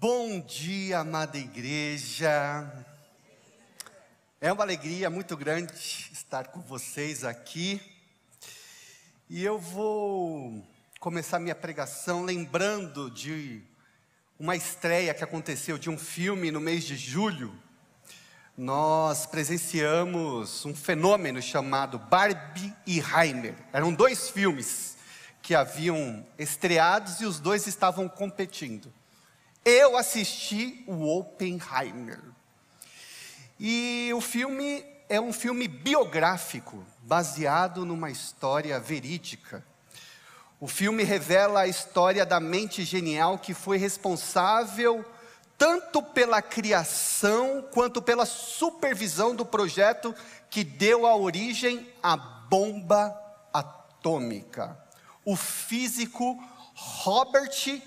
Bom dia, amada igreja. É uma alegria muito grande estar com vocês aqui. E eu vou começar minha pregação lembrando de uma estreia que aconteceu de um filme no mês de julho. Nós presenciamos um fenômeno chamado Barbie e Heimer. Eram dois filmes que haviam estreados e os dois estavam competindo. Eu assisti o Oppenheimer. E o filme é um filme biográfico, baseado numa história verídica. O filme revela a história da mente genial que foi responsável tanto pela criação quanto pela supervisão do projeto que deu a origem à bomba atômica. O físico Robert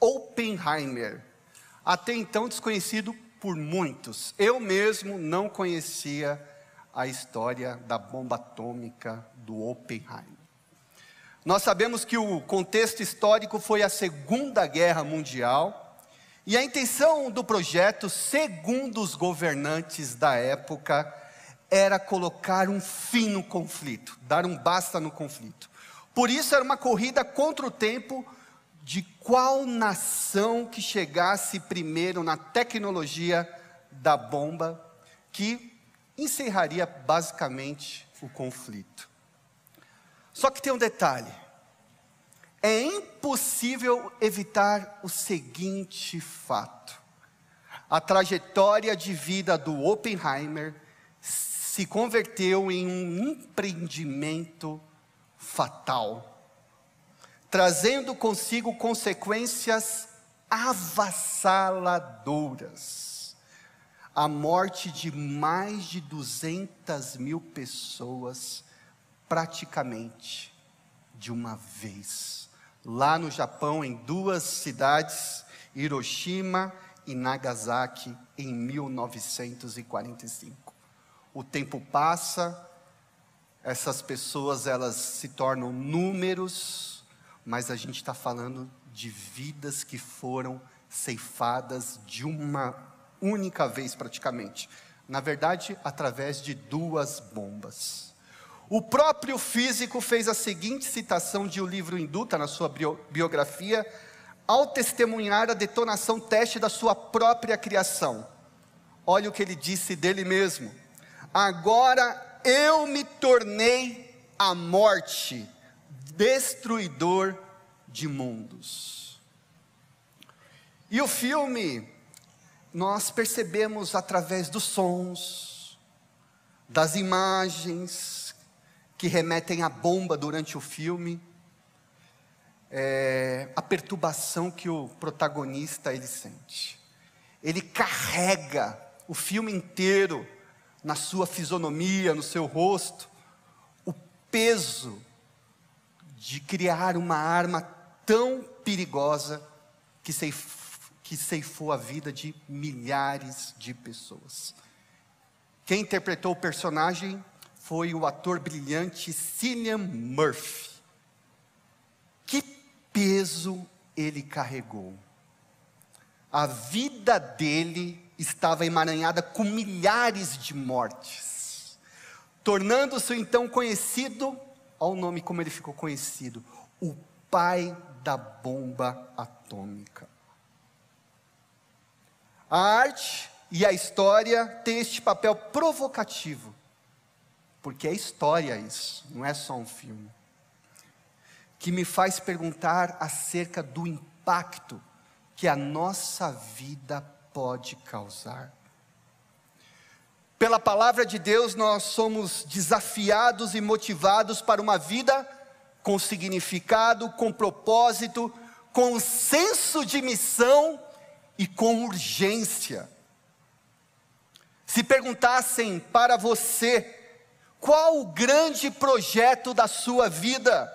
Oppenheimer, até então desconhecido por muitos. Eu mesmo não conhecia a história da bomba atômica do Oppenheimer. Nós sabemos que o contexto histórico foi a Segunda Guerra Mundial, e a intenção do projeto, segundo os governantes da época, era colocar um fim no conflito, dar um basta no conflito. Por isso era uma corrida contra o tempo de qual nação que chegasse primeiro na tecnologia da bomba, que encerraria basicamente o conflito. Só que tem um detalhe: é impossível evitar o seguinte fato. A trajetória de vida do Oppenheimer se converteu em um empreendimento fatal trazendo consigo consequências avassaladoras. A morte de mais de 200 mil pessoas, praticamente de uma vez. Lá no Japão, em duas cidades, Hiroshima e Nagasaki, em 1945. O tempo passa, essas pessoas elas se tornam números, mas a gente está falando de vidas que foram ceifadas de uma única vez praticamente. Na verdade, através de duas bombas. O próprio físico fez a seguinte citação de o um livro Induta na sua biografia, ao testemunhar a detonação teste da sua própria criação. Olha o que ele disse dele mesmo: Agora eu me tornei a morte destruidor de mundos. E o filme, nós percebemos através dos sons, das imagens que remetem à bomba durante o filme, é, a perturbação que o protagonista ele sente. Ele carrega o filme inteiro na sua fisionomia, no seu rosto, o peso de criar uma arma tão perigosa que, que ceifou a vida de milhares de pessoas. Quem interpretou o personagem foi o ator brilhante Cillian Murphy. Que peso ele carregou. A vida dele estava emaranhada com milhares de mortes, tornando-se então conhecido Olha o nome como ele ficou conhecido: o pai da bomba atômica. A arte e a história têm este papel provocativo, porque é história isso, não é só um filme, que me faz perguntar acerca do impacto que a nossa vida pode causar. Pela palavra de Deus, nós somos desafiados e motivados para uma vida com significado, com propósito, com senso de missão e com urgência. Se perguntassem para você qual o grande projeto da sua vida,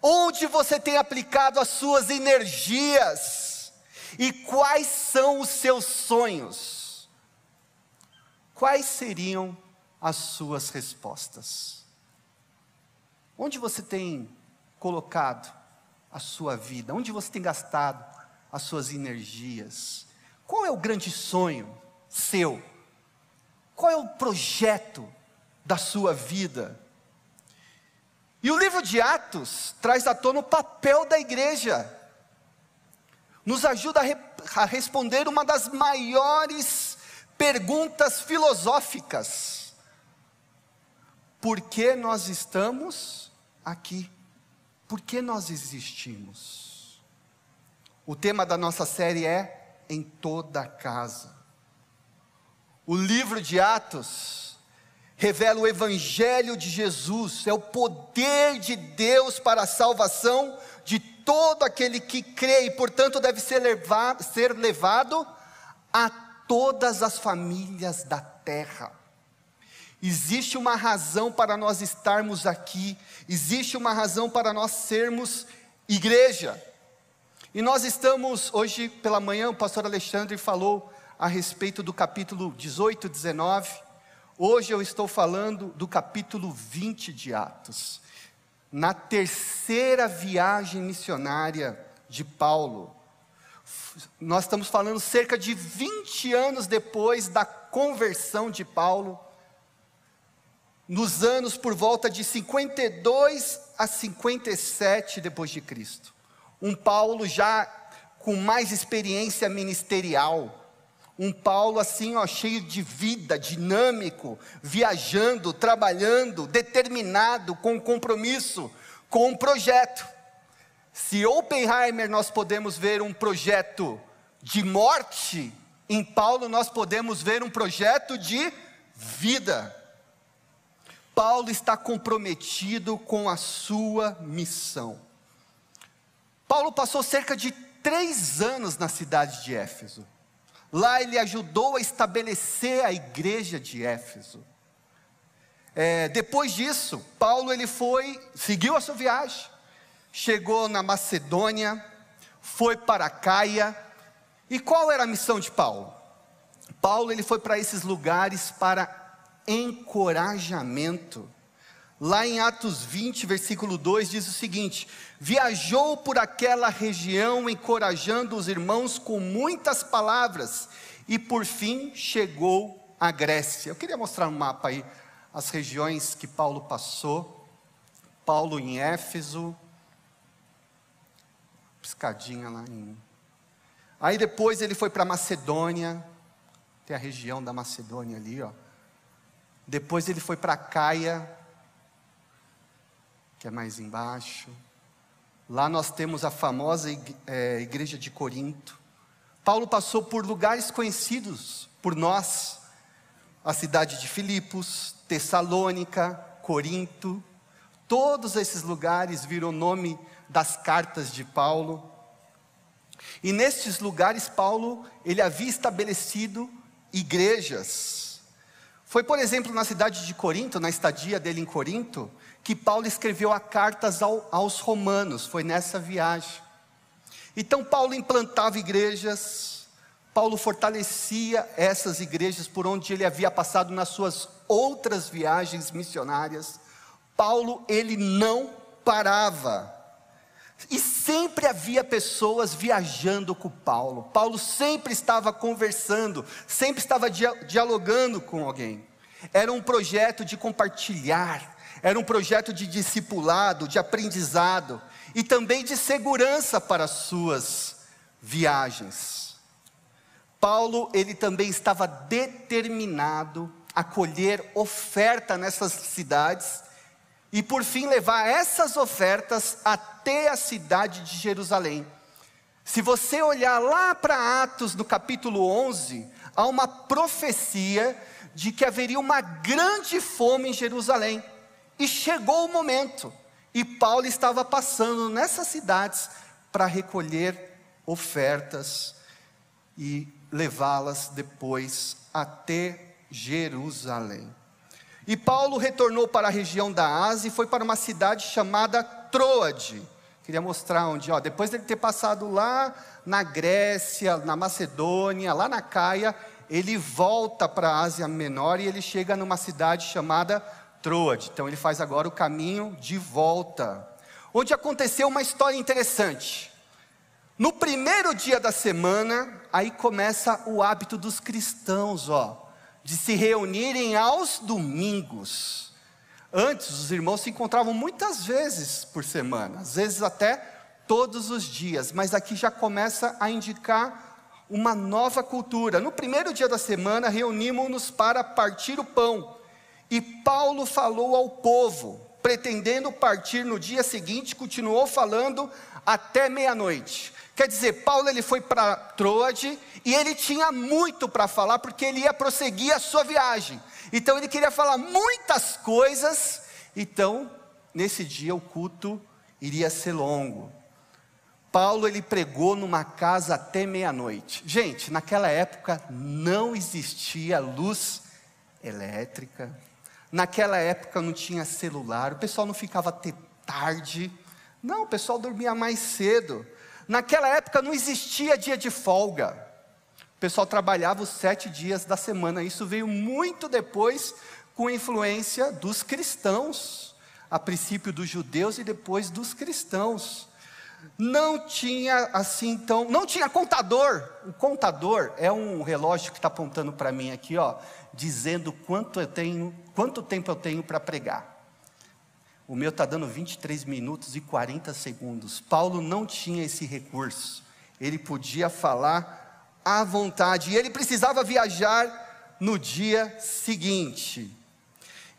onde você tem aplicado as suas energias? E quais são os seus sonhos, quais seriam as suas respostas? Onde você tem colocado a sua vida? Onde você tem gastado as suas energias? Qual é o grande sonho seu? Qual é o projeto da sua vida? E o livro de Atos traz à tona o papel da igreja, nos ajuda a, re a responder uma das maiores perguntas filosóficas: por que nós estamos aqui? Por que nós existimos? O tema da nossa série é Em toda casa. O livro de Atos revela o Evangelho de Jesus, é o poder de Deus para a salvação de todo aquele que crê, e portanto deve ser levado, ser levado a todas as famílias da terra. Existe uma razão para nós estarmos aqui, existe uma razão para nós sermos igreja. E nós estamos, hoje pela manhã, o pastor Alexandre falou a respeito do capítulo 18, 19 Hoje eu estou falando do capítulo 20 de Atos, na terceira viagem missionária de Paulo. Nós estamos falando cerca de 20 anos depois da conversão de Paulo, nos anos por volta de 52 a 57 depois de Cristo. Um Paulo já com mais experiência ministerial, um Paulo assim, ó, cheio de vida, dinâmico, viajando, trabalhando, determinado, com compromisso, com um projeto. Se Oppenheimer nós podemos ver um projeto de morte, em Paulo nós podemos ver um projeto de vida. Paulo está comprometido com a sua missão. Paulo passou cerca de três anos na cidade de Éfeso. Lá ele ajudou a estabelecer a igreja de Éfeso. É, depois disso, Paulo ele foi, seguiu a sua viagem, chegou na Macedônia, foi para Caia. E qual era a missão de Paulo? Paulo ele foi para esses lugares para encorajamento. Lá em Atos 20, versículo 2 diz o seguinte: Viajou por aquela região, encorajando os irmãos com muitas palavras, e por fim chegou à Grécia. Eu queria mostrar um mapa aí, as regiões que Paulo passou. Paulo em Éfeso, piscadinha lá em. Aí depois ele foi para Macedônia, tem a região da Macedônia ali, ó. Depois ele foi para Caia, que é mais embaixo. Lá nós temos a famosa é, igreja de Corinto. Paulo passou por lugares conhecidos por nós, a cidade de Filipos, Tessalônica, Corinto. Todos esses lugares viram nome das cartas de Paulo. E nestes lugares Paulo, ele havia estabelecido igrejas. Foi, por exemplo, na cidade de Corinto, na estadia dele em Corinto, que Paulo escreveu a cartas ao, aos romanos, foi nessa viagem. Então, Paulo implantava igrejas, Paulo fortalecia essas igrejas por onde ele havia passado nas suas outras viagens missionárias. Paulo, ele não parava. E sempre havia pessoas viajando com Paulo. Paulo sempre estava conversando, sempre estava dialogando com alguém. Era um projeto de compartilhar, era um projeto de discipulado, de aprendizado e também de segurança para as suas viagens. Paulo, ele também estava determinado a colher oferta nessas cidades e por fim levar essas ofertas até a cidade de Jerusalém. Se você olhar lá para Atos no capítulo 11, há uma profecia de que haveria uma grande fome em Jerusalém. E chegou o momento, e Paulo estava passando nessas cidades para recolher ofertas e levá-las depois até Jerusalém. E Paulo retornou para a região da Ásia e foi para uma cidade chamada Troade. Queria mostrar onde, ó, depois de ter passado lá na Grécia, na Macedônia, lá na Caia, ele volta para a Ásia Menor e ele chega numa cidade chamada Troade. Então ele faz agora o caminho de volta. Onde aconteceu uma história interessante. No primeiro dia da semana, aí começa o hábito dos cristãos, ó, de se reunirem aos domingos. Antes, os irmãos se encontravam muitas vezes por semana, às vezes até todos os dias, mas aqui já começa a indicar uma nova cultura. No primeiro dia da semana, reunimos-nos para partir o pão. E Paulo falou ao povo, pretendendo partir no dia seguinte, continuou falando até meia-noite. Quer dizer, Paulo ele foi para Troade e ele tinha muito para falar porque ele ia prosseguir a sua viagem. Então ele queria falar muitas coisas. Então, nesse dia o culto iria ser longo. Paulo ele pregou numa casa até meia-noite. Gente, naquela época não existia luz elétrica. Naquela época não tinha celular, o pessoal não ficava até tarde. Não, o pessoal dormia mais cedo. Naquela época não existia dia de folga. O pessoal trabalhava os sete dias da semana. Isso veio muito depois com influência dos cristãos. A princípio dos judeus e depois dos cristãos não tinha assim, então, não tinha contador. O contador é um relógio que está apontando para mim aqui, ó, dizendo quanto eu tenho, quanto tempo eu tenho para pregar. O meu está dando 23 minutos e 40 segundos. Paulo não tinha esse recurso. Ele podia falar à vontade. E ele precisava viajar no dia seguinte.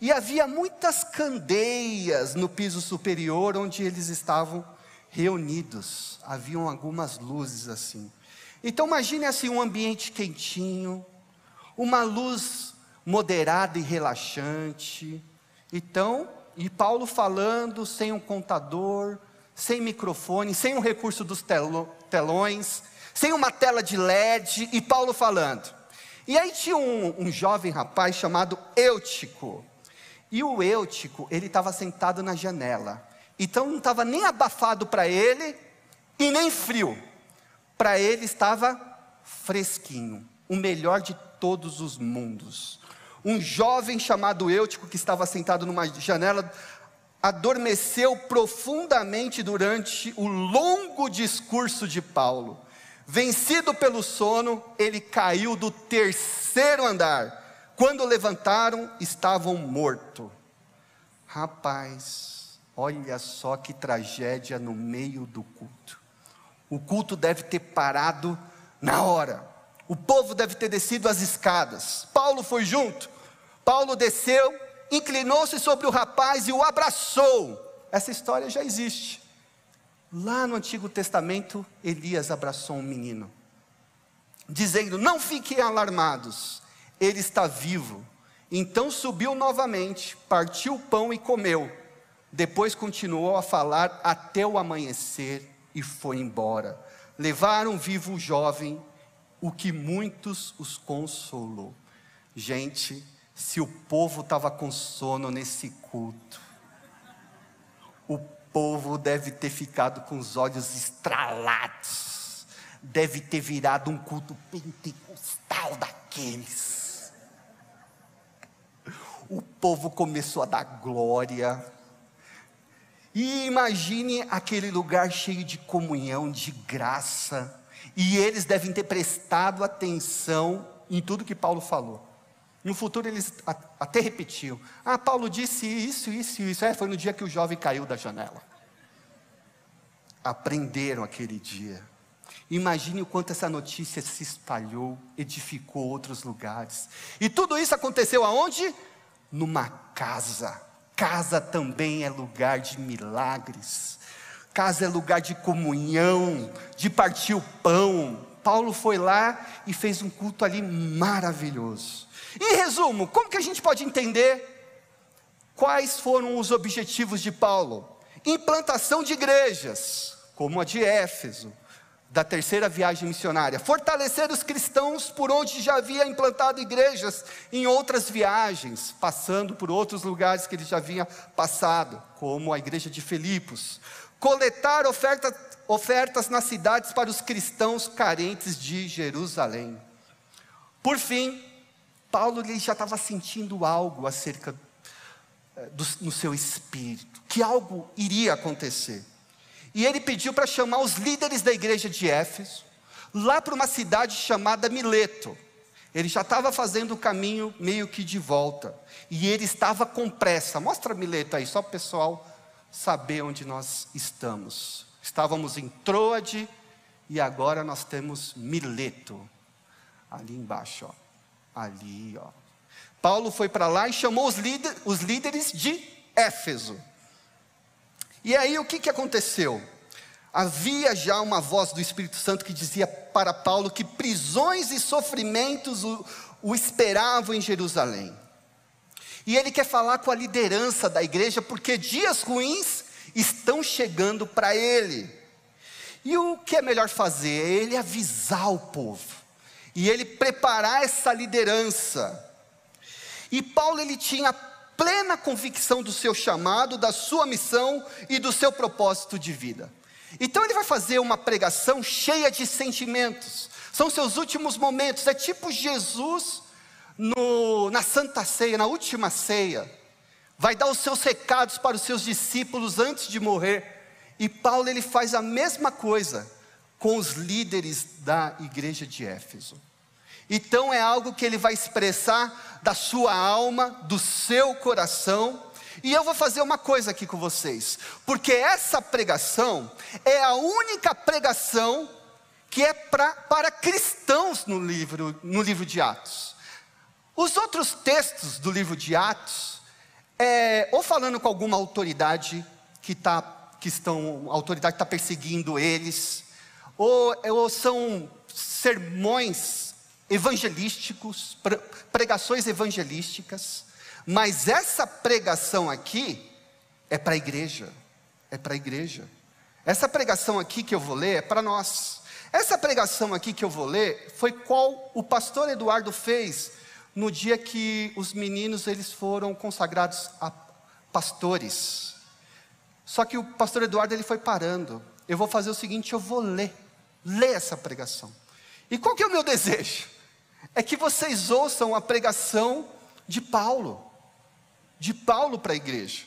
E havia muitas candeias no piso superior onde eles estavam reunidos, haviam algumas luzes assim. Então imagine assim um ambiente quentinho, uma luz moderada e relaxante. Então, e Paulo falando sem um contador, sem microfone, sem um recurso dos telões, sem uma tela de LED, e Paulo falando. E aí tinha um, um jovem rapaz chamado Eutico. E o Eutico, ele estava sentado na janela. Então não estava nem abafado para ele e nem frio. Para ele estava fresquinho, o melhor de todos os mundos. Um jovem chamado Eutico, que estava sentado numa janela, adormeceu profundamente durante o longo discurso de Paulo. Vencido pelo sono, ele caiu do terceiro andar. Quando levantaram, estavam morto. Rapaz, Olha só que tragédia no meio do culto. O culto deve ter parado na hora. O povo deve ter descido as escadas. Paulo foi junto. Paulo desceu, inclinou-se sobre o rapaz e o abraçou. Essa história já existe. Lá no Antigo Testamento, Elias abraçou um menino, dizendo: Não fiquem alarmados, ele está vivo. Então subiu novamente, partiu o pão e comeu. Depois continuou a falar até o amanhecer e foi embora. Levaram vivo o jovem, o que muitos os consolou. Gente, se o povo estava com sono nesse culto, o povo deve ter ficado com os olhos estralados, deve ter virado um culto pentecostal daqueles. O povo começou a dar glória, e imagine aquele lugar cheio de comunhão, de graça. E eles devem ter prestado atenção em tudo que Paulo falou. No futuro eles até repetiam: Ah, Paulo disse isso, isso, isso. É, foi no dia que o jovem caiu da janela. Aprenderam aquele dia. Imagine o quanto essa notícia se espalhou, edificou outros lugares. E tudo isso aconteceu aonde? Numa casa Casa também é lugar de milagres. Casa é lugar de comunhão, de partir o pão. Paulo foi lá e fez um culto ali maravilhoso. Em resumo, como que a gente pode entender quais foram os objetivos de Paulo? Implantação de igrejas, como a de Éfeso, da terceira viagem missionária, fortalecer os cristãos por onde já havia implantado igrejas em outras viagens, passando por outros lugares que ele já havia passado, como a igreja de Filipos, coletar ofertas, ofertas nas cidades para os cristãos carentes de Jerusalém. Por fim, Paulo ele já estava sentindo algo acerca eh, do, no seu espírito, que algo iria acontecer. e ele pediu para chamar os líderes da igreja de Éfeso, lá para uma cidade chamada Mileto. Ele já estava fazendo o caminho meio que de volta, e ele estava com pressa. Mostra Mileto aí, só para o pessoal saber onde nós estamos. Estávamos em Troade, e agora nós temos Mileto, ali embaixo, ó. Ali, ó. Paulo foi para lá e chamou os, líder, os líderes de Éfeso. E aí o que, que aconteceu? Havia já uma voz do Espírito Santo que dizia para Paulo que prisões e sofrimentos o, o esperavam em Jerusalém. E ele quer falar com a liderança da igreja, porque dias ruins estão chegando para ele. E o que é melhor fazer? É ele avisar o povo, e ele preparar essa liderança. E Paulo ele tinha plena convicção do seu chamado, da sua missão e do seu propósito de vida. Então ele vai fazer uma pregação cheia de sentimentos. São seus últimos momentos. É tipo Jesus no, na Santa Ceia, na última ceia. Vai dar os seus recados para os seus discípulos antes de morrer. E Paulo ele faz a mesma coisa com os líderes da igreja de Éfeso. Então é algo que ele vai expressar da sua alma, do seu coração. E eu vou fazer uma coisa aqui com vocês, porque essa pregação é a única pregação que é pra, para cristãos no livro, no livro de Atos. Os outros textos do livro de Atos, é, ou falando com alguma autoridade que, tá, que estão, a autoridade está perseguindo eles, ou, ou são sermões evangelísticos, pregações evangelísticas, mas essa pregação aqui é para a igreja, é para a igreja. Essa pregação aqui que eu vou ler é para nós. Essa pregação aqui que eu vou ler foi qual o pastor Eduardo fez no dia que os meninos eles foram consagrados a pastores. Só que o pastor Eduardo ele foi parando. Eu vou fazer o seguinte, eu vou ler, ler essa pregação. E qual que é o meu desejo? é que vocês ouçam a pregação de Paulo, de Paulo para a igreja.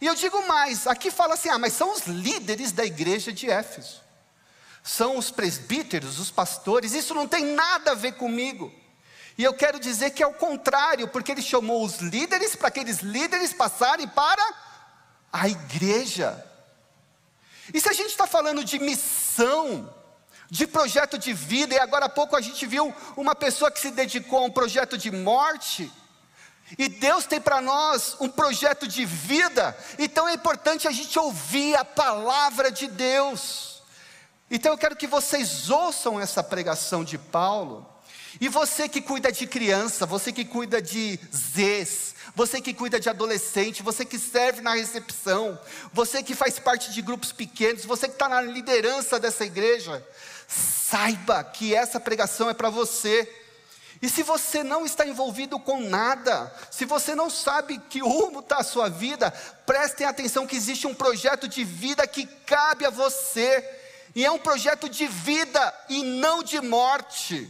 E eu digo mais, aqui fala assim: ah, mas são os líderes da igreja de Éfeso, são os presbíteros, os pastores, isso não tem nada a ver comigo. E eu quero dizer que é o contrário, porque ele chamou os líderes para aqueles líderes passarem para a igreja. E se a gente está falando de missão, de projeto de vida, e agora há pouco a gente viu uma pessoa que se dedicou a um projeto de morte. E Deus tem para nós um projeto de vida, então é importante a gente ouvir a palavra de Deus. Então eu quero que vocês ouçam essa pregação de Paulo. E você que cuida de criança, você que cuida de Zs, você que cuida de adolescente, você que serve na recepção, você que faz parte de grupos pequenos, você que está na liderança dessa igreja, Saiba que essa pregação é para você. E se você não está envolvido com nada, se você não sabe que rumo está a sua vida, prestem atenção que existe um projeto de vida que cabe a você, e é um projeto de vida e não de morte.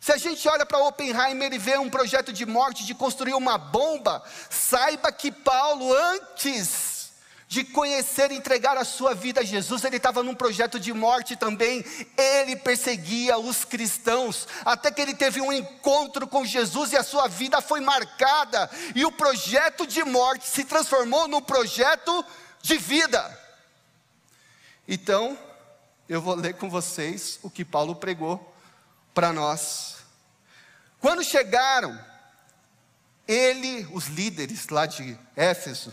Se a gente olha para Oppenheimer e vê um projeto de morte, de construir uma bomba, saiba que Paulo, antes de conhecer e entregar a sua vida a Jesus, ele estava num projeto de morte também, ele perseguia os cristãos, até que ele teve um encontro com Jesus e a sua vida foi marcada, e o projeto de morte se transformou num projeto de vida. Então, eu vou ler com vocês o que Paulo pregou para nós. Quando chegaram, ele, os líderes lá de Éfeso,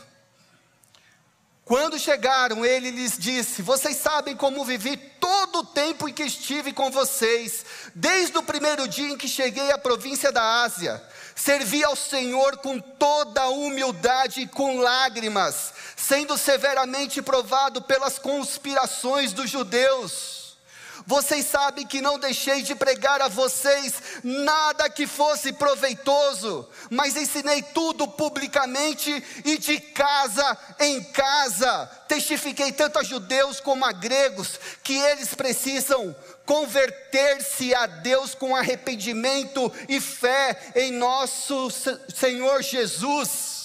quando chegaram, ele lhes disse: Vocês sabem como vivi todo o tempo em que estive com vocês, desde o primeiro dia em que cheguei à província da Ásia. Servi ao Senhor com toda humildade e com lágrimas, sendo severamente provado pelas conspirações dos judeus vocês sabem que não deixei de pregar a vocês nada que fosse proveitoso, mas ensinei tudo publicamente e de casa em casa. Testifiquei tanto a judeus como a gregos que eles precisam converter-se a Deus com arrependimento e fé em nosso Senhor Jesus.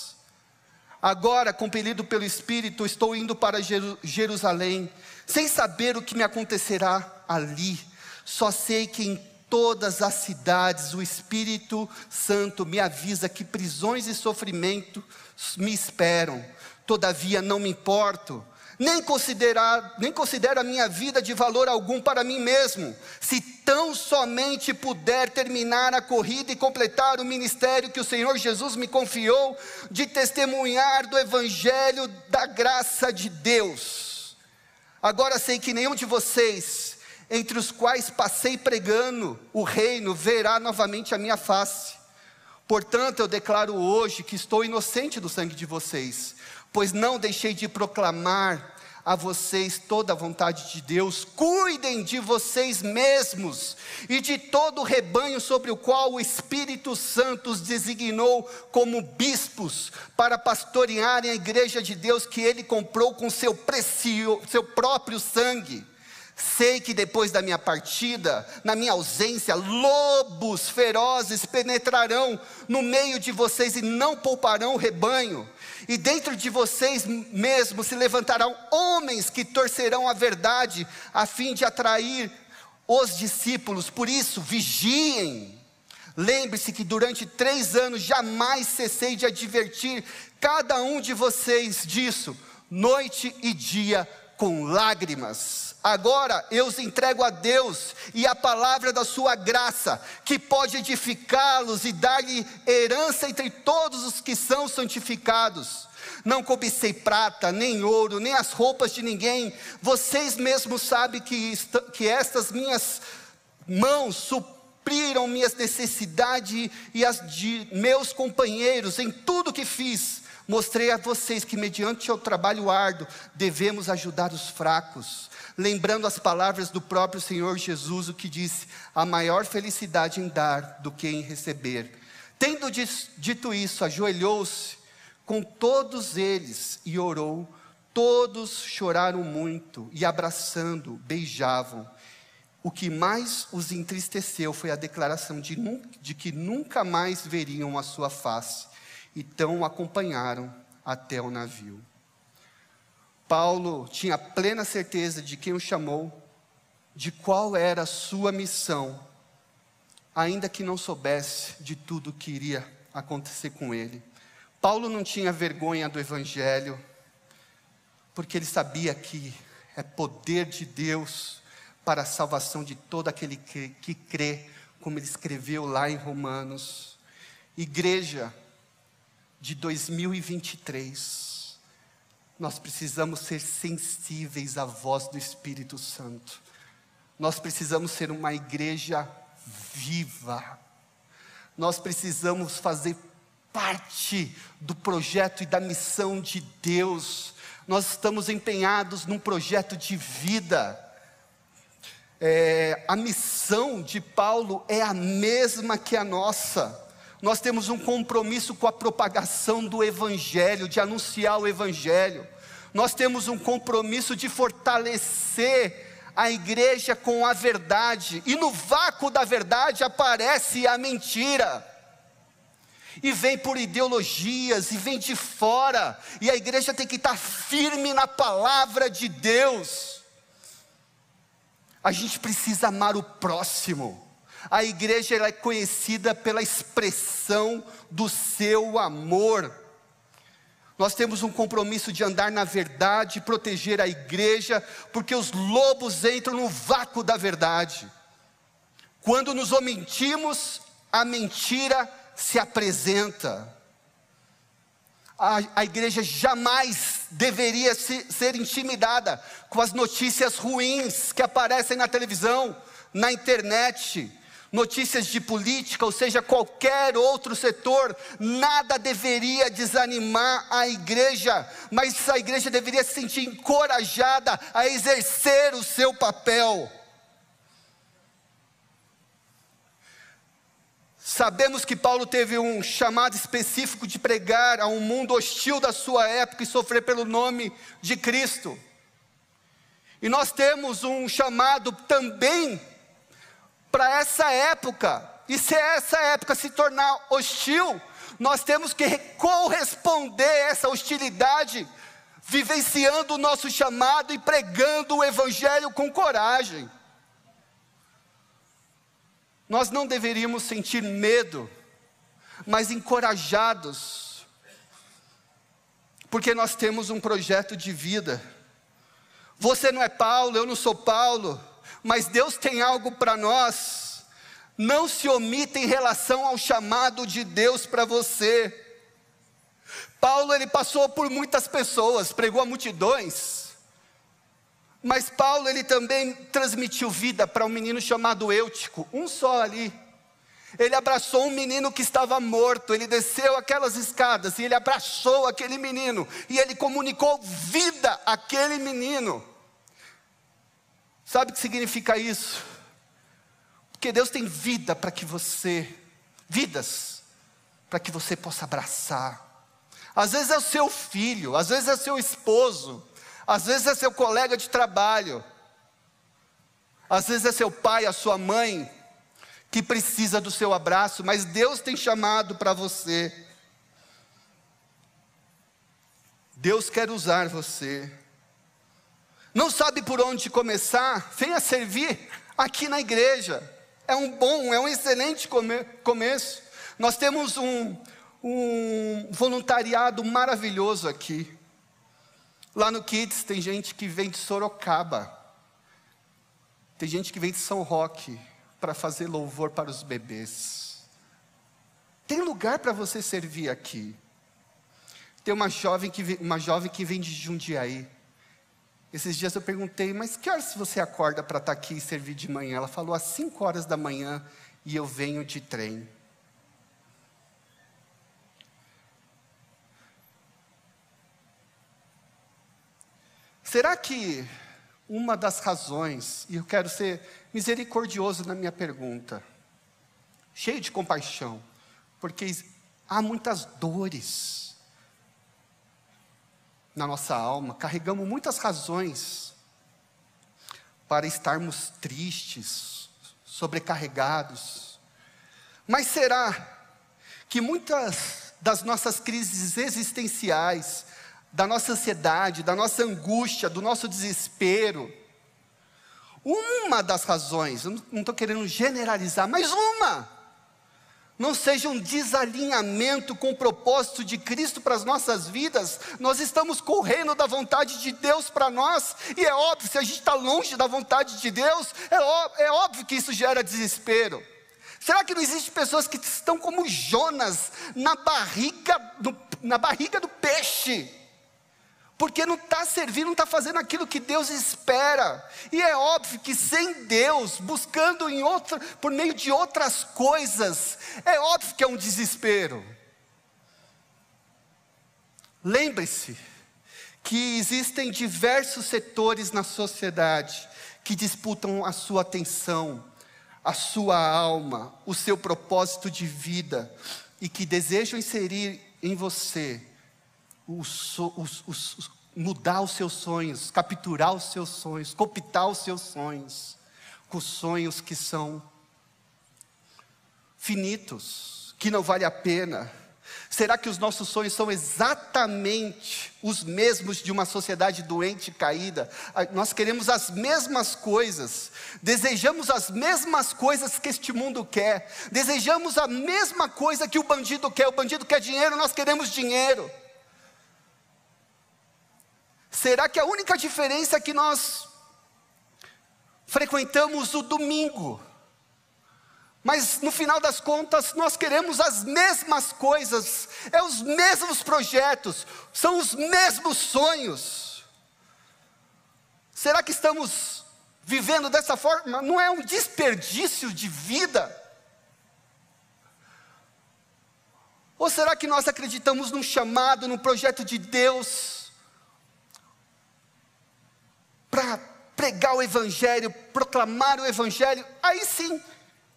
Agora, compelido pelo Espírito, estou indo para Jerusalém, sem saber o que me acontecerá ali. Só sei que em todas as cidades o Espírito Santo me avisa que prisões e sofrimento me esperam. Todavia não me importo nem considerar, nem considero a minha vida de valor algum para mim mesmo, se tão somente puder terminar a corrida e completar o ministério que o Senhor Jesus me confiou de testemunhar do evangelho da graça de Deus. Agora sei que nenhum de vocês, entre os quais passei pregando o reino, verá novamente a minha face. Portanto, eu declaro hoje que estou inocente do sangue de vocês pois não deixei de proclamar a vocês toda a vontade de Deus. Cuidem de vocês mesmos e de todo o rebanho sobre o qual o Espírito Santo os designou como bispos para pastorearem a igreja de Deus que ele comprou com seu precio, seu próprio sangue. Sei que depois da minha partida, na minha ausência, lobos ferozes penetrarão no meio de vocês e não pouparão o rebanho. E dentro de vocês mesmos se levantarão homens que torcerão a verdade, a fim de atrair os discípulos. Por isso, vigiem. Lembre-se que durante três anos jamais cessei de advertir cada um de vocês disso, noite e dia, com lágrimas. Agora eu os entrego a Deus e a palavra da sua graça, que pode edificá-los e dar-lhe herança entre todos os que são santificados. Não cobicei prata, nem ouro, nem as roupas de ninguém. Vocês mesmos sabem que, que estas minhas mãos supriram minhas necessidades e as de meus companheiros em tudo que fiz. Mostrei a vocês que, mediante o trabalho árduo, devemos ajudar os fracos lembrando as palavras do próprio Senhor Jesus, o que disse: a maior felicidade em dar do que em receber. Tendo dito isso, ajoelhou-se com todos eles e orou. Todos choraram muito e, abraçando, beijavam. O que mais os entristeceu foi a declaração de, de que nunca mais veriam a sua face. Então o acompanharam até o navio. Paulo tinha plena certeza de quem o chamou, de qual era a sua missão, ainda que não soubesse de tudo que iria acontecer com ele. Paulo não tinha vergonha do Evangelho, porque ele sabia que é poder de Deus para a salvação de todo aquele que, que crê, como ele escreveu lá em Romanos. Igreja de 2023 nós precisamos ser sensíveis à voz do Espírito Santo. Nós precisamos ser uma igreja viva. Nós precisamos fazer parte do projeto e da missão de Deus. Nós estamos empenhados num projeto de vida. É, a missão de Paulo é a mesma que a nossa nós temos um compromisso com a propagação do Evangelho, de anunciar o Evangelho. Nós temos um compromisso de fortalecer a igreja com a verdade, e no vácuo da verdade aparece a mentira. E vem por ideologias, e vem de fora, e a igreja tem que estar firme na palavra de Deus. A gente precisa amar o próximo. A igreja é conhecida pela expressão do seu amor. Nós temos um compromisso de andar na verdade, proteger a igreja, porque os lobos entram no vácuo da verdade. Quando nos omitimos, a mentira se apresenta. A, a igreja jamais deveria se, ser intimidada com as notícias ruins que aparecem na televisão, na internet, notícias de política, ou seja, qualquer outro setor, nada deveria desanimar a igreja, mas a igreja deveria se sentir encorajada a exercer o seu papel. Sabemos que Paulo teve um chamado específico de pregar a um mundo hostil da sua época e sofrer pelo nome de Cristo. E nós temos um chamado também para essa época. E se essa época se tornar hostil, nós temos que corresponder a essa hostilidade, vivenciando o nosso chamado e pregando o Evangelho com coragem. Nós não deveríamos sentir medo, mas encorajados, porque nós temos um projeto de vida. Você não é Paulo, eu não sou Paulo, mas Deus tem algo para nós. Não se omita em relação ao chamado de Deus para você. Paulo ele passou por muitas pessoas, pregou a multidões. Mas Paulo ele também transmitiu vida para um menino chamado Eutico, um só ali. Ele abraçou um menino que estava morto, ele desceu aquelas escadas e ele abraçou aquele menino e ele comunicou vida àquele menino. Sabe o que significa isso? Porque Deus tem vida para que você, vidas, para que você possa abraçar. Às vezes é o seu filho, às vezes é seu esposo, às vezes é seu colega de trabalho, às vezes é seu pai, a sua mãe, que precisa do seu abraço, mas Deus tem chamado para você. Deus quer usar você. Não sabe por onde começar? Venha servir aqui na igreja. É um bom, é um excelente come começo. Nós temos um, um voluntariado maravilhoso aqui. Lá no Kids tem gente que vem de Sorocaba. Tem gente que vem de São Roque para fazer louvor para os bebês. Tem lugar para você servir aqui. Tem uma jovem que uma jovem que vem de Jundiaí. Esses dias eu perguntei, mas que horas você acorda para estar tá aqui e servir de manhã? Ela falou às 5 horas da manhã e eu venho de trem. Será que uma das razões, e eu quero ser misericordioso na minha pergunta, cheio de compaixão, porque há muitas dores na nossa alma, carregamos muitas razões para estarmos tristes, sobrecarregados. Mas será que muitas das nossas crises existenciais, da nossa ansiedade, da nossa angústia, do nosso desespero, uma das razões, eu não estou querendo generalizar, mas uma, não seja um desalinhamento com o propósito de Cristo para as nossas vidas, nós estamos correndo da vontade de Deus para nós, e é óbvio, se a gente está longe da vontade de Deus, é, é óbvio que isso gera desespero. Será que não existem pessoas que estão como Jonas na barriga do, na barriga do peixe? Porque não está servindo, não está fazendo aquilo que Deus espera. E é óbvio que sem Deus, buscando em outra, por meio de outras coisas, é óbvio que é um desespero. Lembre-se que existem diversos setores na sociedade que disputam a sua atenção, a sua alma, o seu propósito de vida e que desejam inserir em você mudar os seus sonhos, capturar os seus sonhos, copitar os seus sonhos, com sonhos que são finitos, que não vale a pena. Será que os nossos sonhos são exatamente os mesmos de uma sociedade doente e caída? Nós queremos as mesmas coisas, desejamos as mesmas coisas que este mundo quer, desejamos a mesma coisa que o bandido quer. O bandido quer dinheiro, nós queremos dinheiro. Será que a única diferença é que nós frequentamos o domingo? Mas no final das contas, nós queremos as mesmas coisas, é os mesmos projetos, são os mesmos sonhos. Será que estamos vivendo dessa forma? Não é um desperdício de vida? Ou será que nós acreditamos num chamado, num projeto de Deus? Para pregar o Evangelho, proclamar o Evangelho, aí sim,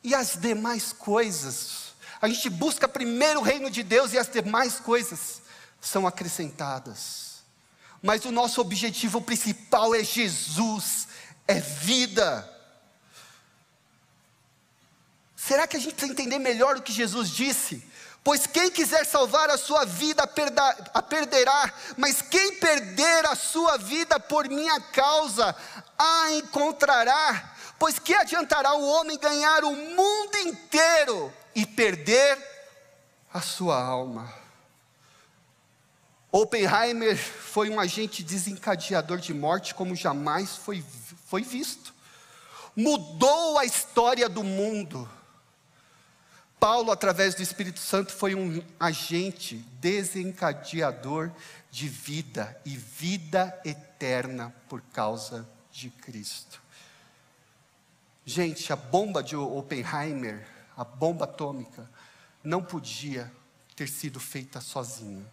e as demais coisas. A gente busca primeiro o reino de Deus e as demais coisas são acrescentadas. Mas o nosso objetivo principal é Jesus, é vida. Será que a gente precisa entender melhor o que Jesus disse? Pois quem quiser salvar a sua vida a perderá, mas quem perder a sua vida por minha causa a encontrará. Pois que adiantará o homem ganhar o mundo inteiro e perder a sua alma? Oppenheimer foi um agente desencadeador de morte como jamais foi, foi visto. Mudou a história do mundo Paulo, através do Espírito Santo, foi um agente desencadeador de vida e vida eterna por causa de Cristo. Gente, a bomba de Oppenheimer, a bomba atômica, não podia ter sido feita sozinha.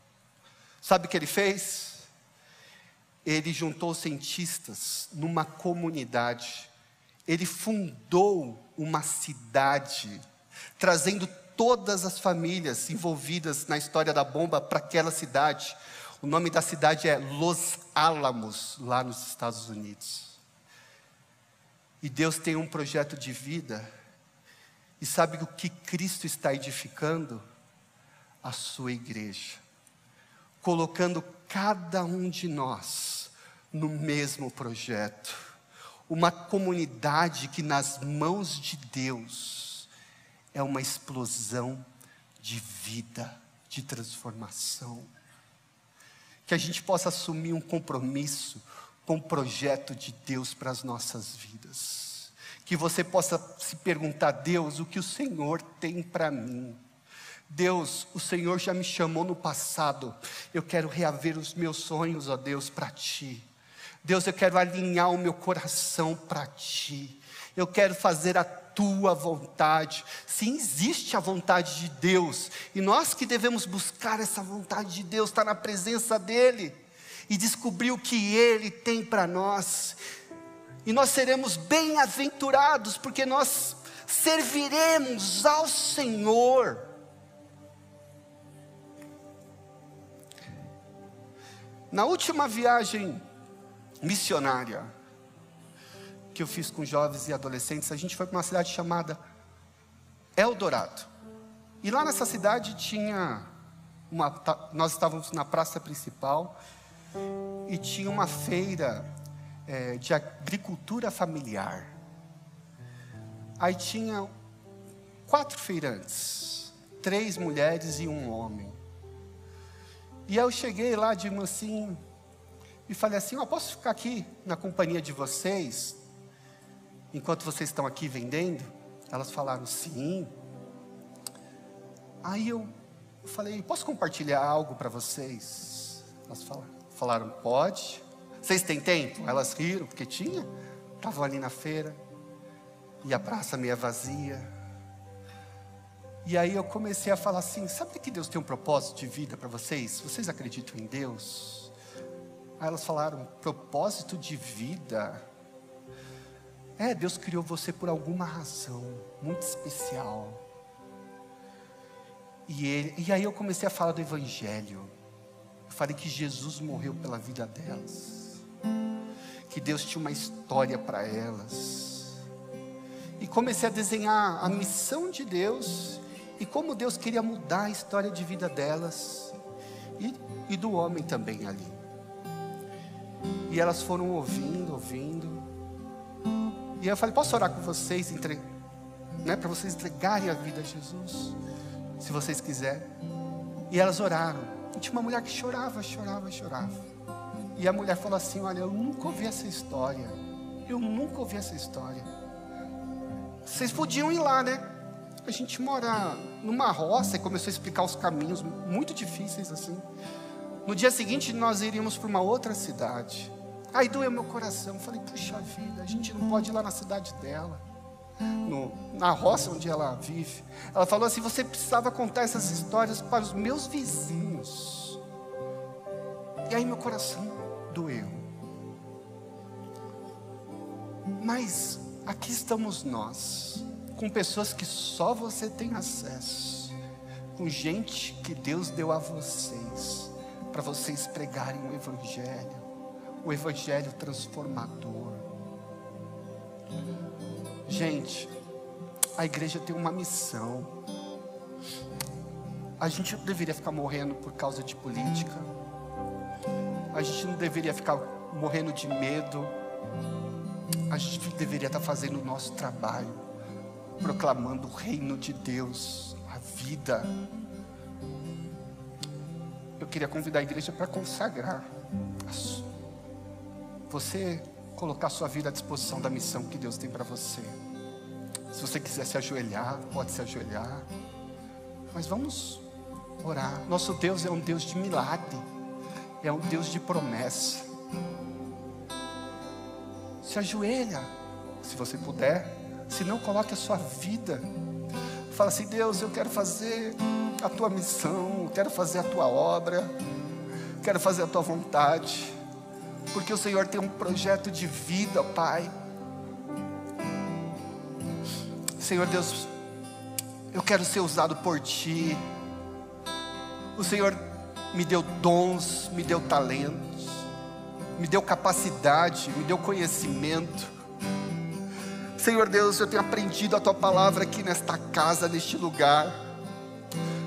Sabe o que ele fez? Ele juntou cientistas numa comunidade, ele fundou uma cidade trazendo todas as famílias envolvidas na história da bomba para aquela cidade. O nome da cidade é Los Alamos, lá nos Estados Unidos. E Deus tem um projeto de vida, e sabe o que Cristo está edificando? A sua igreja, colocando cada um de nós no mesmo projeto, uma comunidade que nas mãos de Deus, é uma explosão de vida, de transformação. Que a gente possa assumir um compromisso com o projeto de Deus para as nossas vidas. Que você possa se perguntar, Deus, o que o Senhor tem para mim? Deus, o Senhor já me chamou no passado, eu quero reaver os meus sonhos, ó Deus, para Ti. Deus, eu quero alinhar o meu coração para Ti. Eu quero fazer a tua vontade. Sim, existe a vontade de Deus, e nós que devemos buscar essa vontade de Deus, estar tá na presença dEle e descobrir o que Ele tem para nós. E nós seremos bem-aventurados, porque nós serviremos ao Senhor. Na última viagem missionária, que eu fiz com jovens e adolescentes, a gente foi para uma cidade chamada Eldorado. E lá nessa cidade tinha uma, nós estávamos na praça principal e tinha uma feira é, de agricultura familiar. Aí tinha quatro feirantes, três mulheres e um homem. E aí eu cheguei lá de mansinho e falei assim: Eu posso ficar aqui na companhia de vocês? Enquanto vocês estão aqui vendendo? Elas falaram, sim. Aí eu falei, posso compartilhar algo para vocês? Elas falaram, falaram, pode. Vocês têm tempo? Elas riram, porque tinha. Estavam ali na feira. E a praça meia vazia. E aí eu comecei a falar assim: sabe que Deus tem um propósito de vida para vocês? Vocês acreditam em Deus? Aí elas falaram: propósito de vida? É, Deus criou você por alguma razão muito especial. E, ele, e aí eu comecei a falar do Evangelho. Eu falei que Jesus morreu pela vida delas. Que Deus tinha uma história para elas. E comecei a desenhar a missão de Deus e como Deus queria mudar a história de vida delas e, e do homem também ali. E elas foram ouvindo, ouvindo. E eu falei, posso orar com vocês, entre... né, para vocês entregarem a vida a Jesus, se vocês quiserem. E elas oraram. E tinha uma mulher que chorava, chorava, chorava. E a mulher falou assim: Olha, eu nunca ouvi essa história. Eu nunca ouvi essa história. Vocês podiam ir lá, né? A gente mora numa roça e começou a explicar os caminhos muito difíceis assim. No dia seguinte, nós iríamos para uma outra cidade. Aí doeu meu coração. Falei, puxa vida, a gente não pode ir lá na cidade dela, no, na roça onde ela vive. Ela falou assim: você precisava contar essas histórias para os meus vizinhos. E aí meu coração doeu. Mas aqui estamos nós, com pessoas que só você tem acesso, com gente que Deus deu a vocês, para vocês pregarem o Evangelho o Evangelho transformador. Gente, a igreja tem uma missão. A gente não deveria ficar morrendo por causa de política. A gente não deveria ficar morrendo de medo. A gente deveria estar fazendo o nosso trabalho, proclamando o reino de Deus, a vida. Eu queria convidar a igreja para consagrar você colocar sua vida à disposição da missão que Deus tem para você. Se você quiser se ajoelhar, pode se ajoelhar. Mas vamos orar. Nosso Deus é um Deus de milagre, é um Deus de promessa. Se ajoelha, se você puder. Se não, coloque a sua vida. Fala assim: Deus, eu quero fazer a tua missão, quero fazer a tua obra, quero fazer a tua vontade, porque o Senhor tem um projeto de vida, Pai. Senhor Deus, eu quero ser usado por Ti. O Senhor me deu dons, me deu talentos, me deu capacidade, me deu conhecimento. Senhor Deus, eu tenho aprendido a tua palavra aqui nesta casa, neste lugar.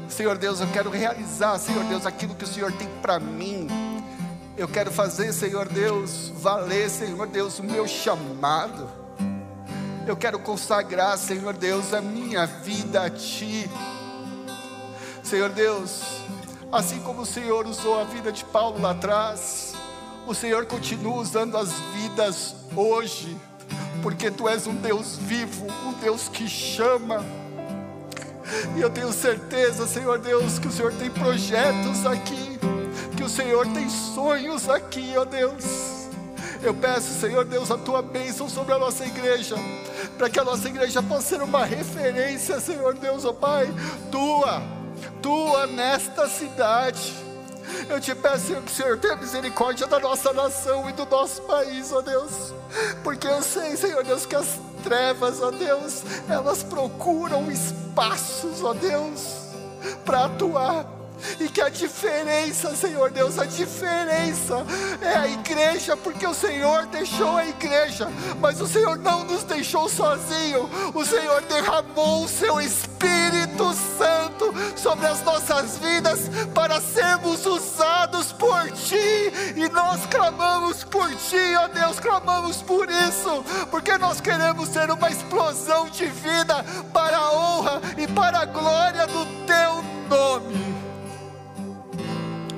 Senhor Deus, eu quero realizar, Senhor Deus, aquilo que o Senhor tem para mim. Eu quero fazer, Senhor Deus, valer, Senhor Deus, o meu chamado. Eu quero consagrar, Senhor Deus, a minha vida a Ti. Senhor Deus, Assim como o Senhor usou a vida de Paulo lá atrás, o Senhor continua usando as vidas hoje, porque Tu és um Deus vivo, um Deus que chama. E eu tenho certeza, Senhor Deus, que o Senhor tem projetos aqui, Senhor tem sonhos aqui, ó Deus. Eu peço, Senhor Deus, a tua bênção sobre a nossa igreja, para que a nossa igreja possa ser uma referência, Senhor Deus, ó Pai, tua tua nesta cidade. Eu te peço, Senhor, que o Senhor tenha misericórdia da nossa nação e do nosso país, ó Deus. Porque eu sei, Senhor Deus, que as trevas, ó Deus, elas procuram espaços, ó Deus, para atuar e que a diferença, Senhor Deus, a diferença é a igreja, porque o Senhor deixou a igreja, mas o Senhor não nos deixou sozinho. O Senhor derramou o seu Espírito Santo sobre as nossas vidas para sermos usados por Ti, e nós clamamos por Ti, ó Deus, clamamos por isso, porque nós queremos ser uma explosão de vida para a honra e para a glória do Teu nome